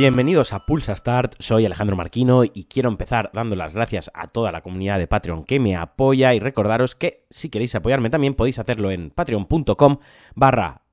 Bienvenidos a Pulsa Start, soy Alejandro Marquino y quiero empezar dando las gracias a toda la comunidad de Patreon que me apoya y recordaros que si queréis apoyarme también podéis hacerlo en patreon.com barra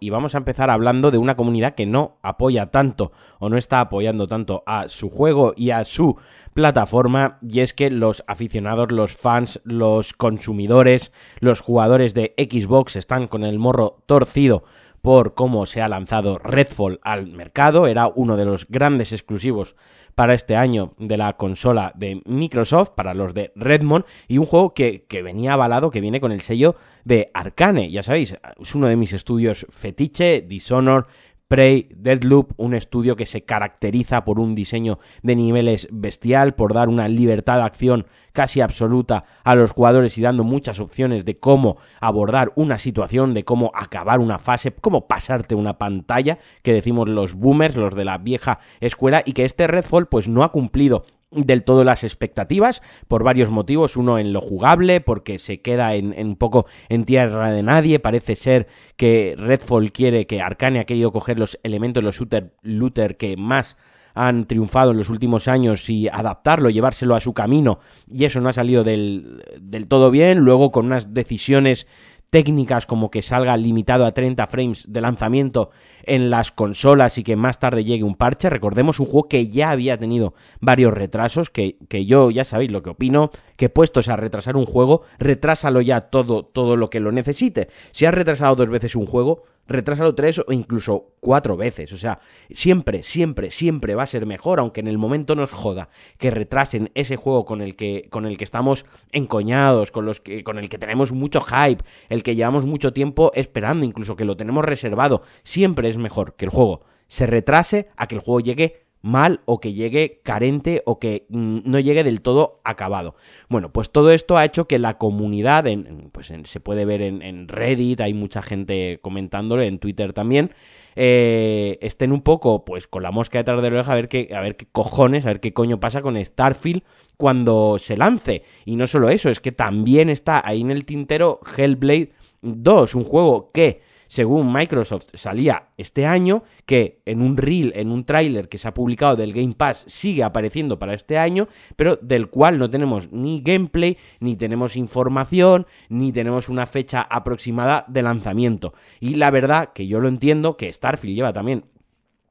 y vamos a empezar hablando de una comunidad que no apoya tanto o no está apoyando tanto a su juego y a su plataforma y es que los aficionados, los fans, los consumidores, los jugadores de Xbox están con el morro torcido por cómo se ha lanzado Redfall al mercado. Era uno de los grandes exclusivos para este año de la consola de Microsoft, para los de Redmond, y un juego que, venía avalado, que viene con el sello de Arcane. Ya sabéis, es uno de mis estudios fetiche, Dishonored, Prey, Deadloop, un estudio que se caracteriza por un diseño de niveles bestial, por dar una libertad de acción casi absoluta a los jugadores y dando muchas opciones de cómo abordar una situación, de cómo acabar una fase, cómo pasarte una pantalla, que decimos los boomers, los de la vieja escuela, y que este Redfall pues no ha cumplido del todo las expectativas por varios motivos. Uno en lo jugable, porque se queda en, un poco en tierra de nadie. Parece ser que Redfall quiere, que Arcane ha querido coger los elementos, los shooter looter que más han triunfado en los últimos años y adaptarlo, llevárselo a su camino, y eso no ha salido del, del todo bien. Luego con unas decisiones técnicas como que salga limitado a 30 frames de lanzamiento en las consolas y que más tarde llegue un parche. Recordemos un juego que ya había tenido varios retrasos, que, que yo ya sabéis lo que opino, que puestos a retrasar un juego, retrásalo ya todo, todo lo que lo necesite. Si has retrasado dos veces un juego, retrásalo tres o incluso cuatro veces. O sea, siempre, siempre, siempre va a ser mejor, aunque en el momento nos joda que retrasen ese juego con el que, con el que estamos encoñados, con, los que, con el que tenemos mucho hype, el que llevamos mucho tiempo esperando, incluso que lo tenemos reservado. Siempre es mejor que el juego se retrase a que el juego llegue mal o que llegue carente o que mm, no llegue del todo acabado. Bueno, pues todo esto ha hecho que la comunidad, en, pues se puede ver en, Reddit, hay mucha gente comentándolo, en Twitter también, eh, estén un poco pues con la mosca detrás de la oreja a ver qué, a ver qué cojones, a ver qué coño pasa con Starfield cuando se lance. Y no solo eso, es que también está ahí en el tintero Hellblade 2, un juego que según Microsoft salía este año, que en un reel, en un tráiler que se ha publicado del Game Pass sigue apareciendo para este año, pero del cual no tenemos ni gameplay, ni tenemos información, ni tenemos una fecha aproximada de lanzamiento. Y la verdad que yo lo entiendo, que Starfield lleva también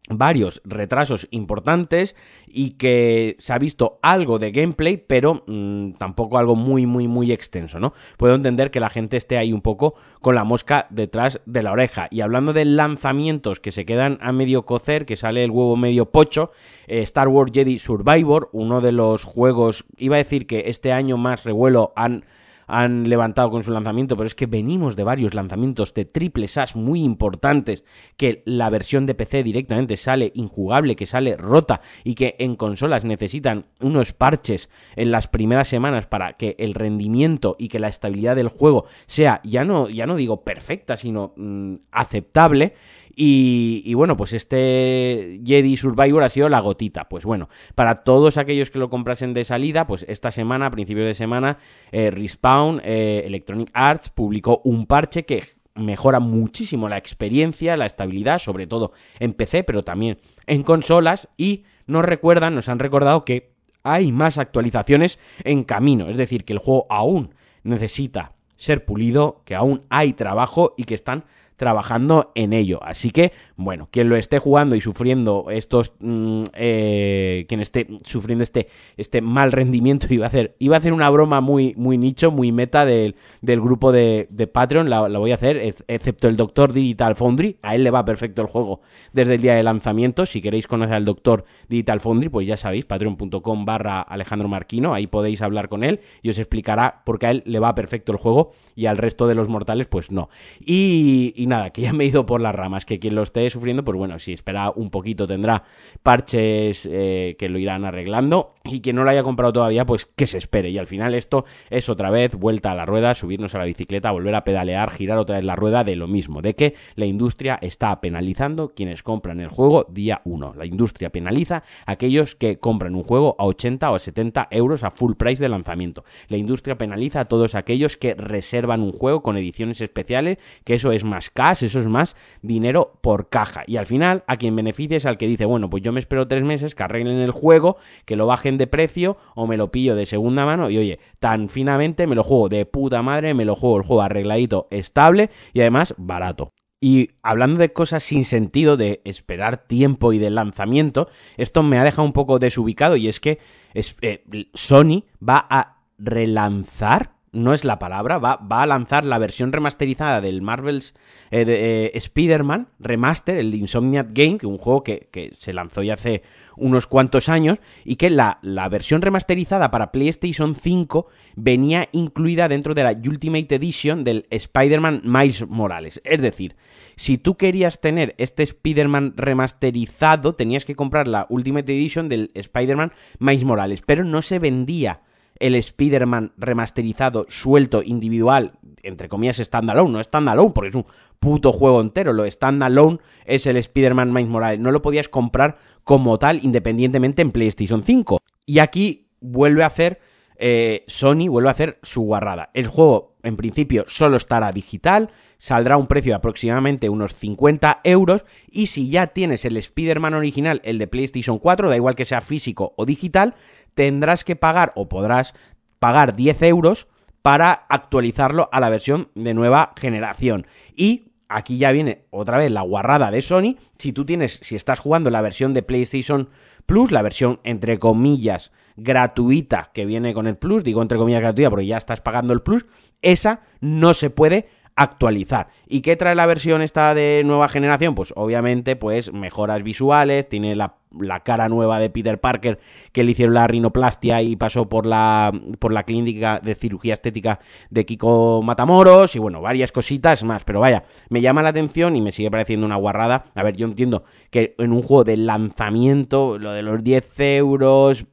varios retrasos importantes y que se ha visto algo de gameplay, pero mmm, tampoco algo muy, muy, muy extenso, ¿no? Puedo entender que la gente esté ahí un poco con la mosca detrás de la oreja. Y hablando de lanzamientos que se quedan a medio cocer, que sale el huevo medio pocho, eh, Star Wars Jedi Survivor, uno de los juegos, iba a decir que este año más revuelo han han levantado con su lanzamiento, pero es que venimos de varios lanzamientos de triple SAS muy importantes, que la versión de PC directamente sale injugable, que sale rota y que en consolas necesitan unos parches en las primeras semanas para que el rendimiento y que la estabilidad del juego sea, ya no, ya no digo perfecta, sino mmm, aceptable. Y, bueno, pues este Jedi Survivor ha sido la gotita. Pues bueno, para todos aquellos que lo comprasen de salida, pues esta semana, a principios de semana, eh, Respawn, eh, Electronic Arts publicó un parche que mejora muchísimo la experiencia, la estabilidad, sobre todo en PC, pero también en consolas. Y nos recuerdan, nos han recordado que hay más actualizaciones en camino. Es decir, que el juego aún necesita ser pulido, que aún hay trabajo y que están trabajando en ello. Así que, bueno, quien lo esté jugando y sufriendo estos, mmm, eh, quien esté sufriendo este, este mal rendimiento, iba a hacer, iba a hacer una broma muy, muy nicho, muy meta del, del grupo de, de Patreon, la, voy a hacer, excepto el Doctor Digital Foundry, a él le va perfecto el juego desde el día de lanzamiento. Si queréis conocer al Doctor Digital Foundry, pues ya sabéis, patreon.com barra Alejandro Marquino, ahí podéis hablar con él y os explicará por qué a él le va perfecto el juego y al resto de los mortales, pues no. Y nada, que ya me he ido por las ramas, que quien lo esté sufriendo, pues bueno, si espera un poquito tendrá parches eh, que lo irán arreglando y quien no lo haya comprado todavía, pues que se espere. Y al final esto es otra vez vuelta a la rueda, subirnos a la bicicleta, volver a pedalear, girar otra vez la rueda de lo mismo, de que la industria está penalizando quienes compran el juego día 1. La industria penaliza a aquellos que compran un juego a 80 o a 70 euros a full price de lanzamiento. La industria penaliza a todos aquellos que reservan un juego con ediciones especiales, que eso es más eso es más dinero por caja. Y al final, a quien beneficia es al que dice, bueno, pues yo me espero tres meses que arreglen el juego, que lo bajen de precio o me lo pillo de segunda mano y oye, tan finamente me lo juego de puta madre, me lo juego el juego arregladito, estable y además barato. Y hablando de cosas sin sentido, de esperar tiempo y de lanzamiento, esto me ha dejado un poco desubicado y es que eh, Sony va a relanzar no es la palabra, va, va, a lanzar la versión remasterizada del Marvel's eh, eh, Spider-Man Remaster, el de Insomniac Game, que un juego que, que, se lanzó ya hace unos cuantos años, y que la, la, versión remasterizada para PlayStation 5 venía incluida dentro de la Ultimate Edition del Spider-Man Miles Morales. Es decir, si tú querías tener este Spider-Man remasterizado, tenías que comprar la Ultimate Edition del Spider-Man Miles Morales, pero no se vendía el Spider-Man remasterizado, suelto, individual, entre comillas standalone, no standalone, porque es un puto juego entero, lo standalone es el Spider-Man Miles Morales, no lo podías comprar como tal independientemente en PlayStation 5. Y aquí vuelve a hacer eh, Sony, vuelve a hacer su guarrada. El juego en principio solo estará digital, saldrá a un precio de aproximadamente unos 50 euros y si ya tienes el Spider-Man original, el de PlayStation 4, da igual que sea físico o digital, tendrás que pagar o podrás pagar 10 euros para actualizarlo a la versión de nueva generación. Y aquí ya viene otra vez la guarrada de Sony. Si tú tienes, si estás jugando la versión de PlayStation Plus, la versión entre comillas gratuita que viene con el Plus, digo entre comillas gratuita porque ya estás pagando el Plus, esa no se puede actualizar. ¿Y qué trae la versión esta de nueva generación? Pues obviamente, pues mejoras visuales, tiene la, cara nueva de Peter Parker que le hicieron la rinoplastia y pasó por la, por la clínica de cirugía estética de Kiko Matamoros y bueno, varias cositas más. Pero vaya, me llama la atención y me sigue pareciendo una guarrada. A ver, yo entiendo que en un juego de lanzamiento, lo de los 10 euros...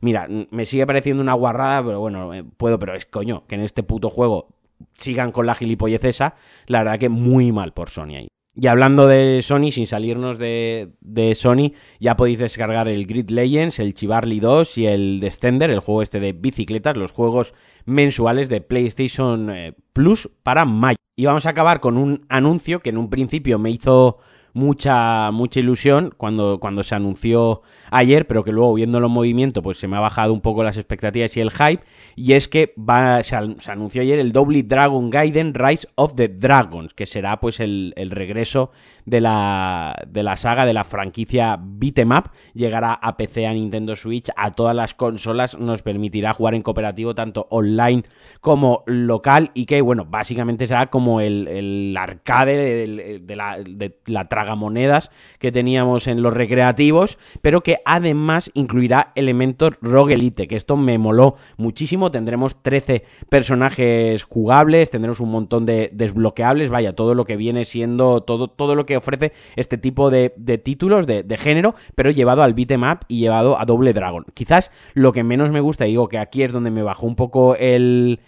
mira, me sigue pareciendo una guarrada, pero bueno, eh, puedo, pero es coño, que en este puto juego sigan con la gilipollez esa, la verdad que muy mal por Sony ahí. Y hablando de Sony, sin salirnos de, de, Sony, ya podéis descargar el Grid Legends, el Chivarly 2 y el Descender, el juego este de bicicletas, los juegos mensuales de PlayStation eh, Plus para mayo. Y vamos a acabar con un anuncio que en un principio me hizo mucha, mucha ilusión cuando, cuando se anunció ayer, pero que luego viendo los movimientos, pues se me ha bajado un poco las expectativas y el hype. Y es que va, se, anunció ayer el Double Dragon Gaiden Rise of the Dragons, que será pues el, el regreso de la, de la saga, de la franquicia Beat'em Llegará a PC, a Nintendo Switch, a todas las consolas, nos permitirá jugar en cooperativo tanto online como local. Y que, bueno, básicamente será como el, el arcade de, de, la, de la tragamonedas que teníamos en los recreativos, pero que además incluirá elementos roguelite, que esto me moló muchísimo. Tendremos 13 personajes jugables, tendremos un montón de desbloqueables, vaya, todo lo que viene siendo, todo, todo lo que ofrece este tipo de, títulos de, género, pero llevado al beat'em y llevado a doble dragon. Quizás lo que menos me gusta, digo que aquí es donde me bajó un poco el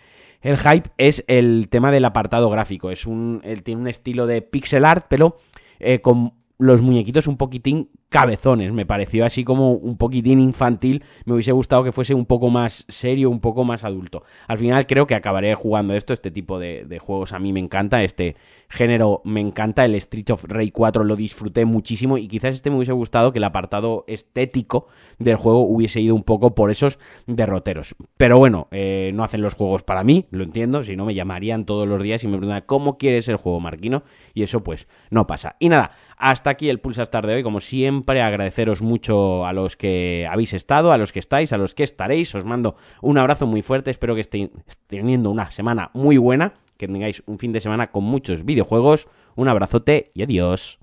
el hype es el tema del apartado gráfico. Es un, tiene un estilo de pixel art, pero eh, con los muñequitos un poquitín cabezones. Me pareció así como un poquitín infantil. Me hubiese gustado que fuese un poco más serio, un poco más adulto. Al final creo que acabaré jugando esto. Este tipo de, juegos a mí me encanta. Este género me encanta. El Street of Rage 4 lo disfruté muchísimo. Y quizás este me hubiese gustado que el apartado estético del juego hubiese ido un poco por esos derroteros. Pero bueno, eh, no hacen los juegos para mí, lo entiendo. Si no, me llamarían todos los días y me preguntan cómo quieres el juego, Marquino. Y eso pues no pasa. Y nada, hasta aquí el Pulsar de hoy. Como siempre agradeceros mucho a los que habéis estado, a los que estáis, a los que estaréis. Os mando un abrazo muy fuerte. Espero que estéis teniendo una semana muy buena que tengáis un fin de semana con muchos videojuegos. Un abrazote y adiós.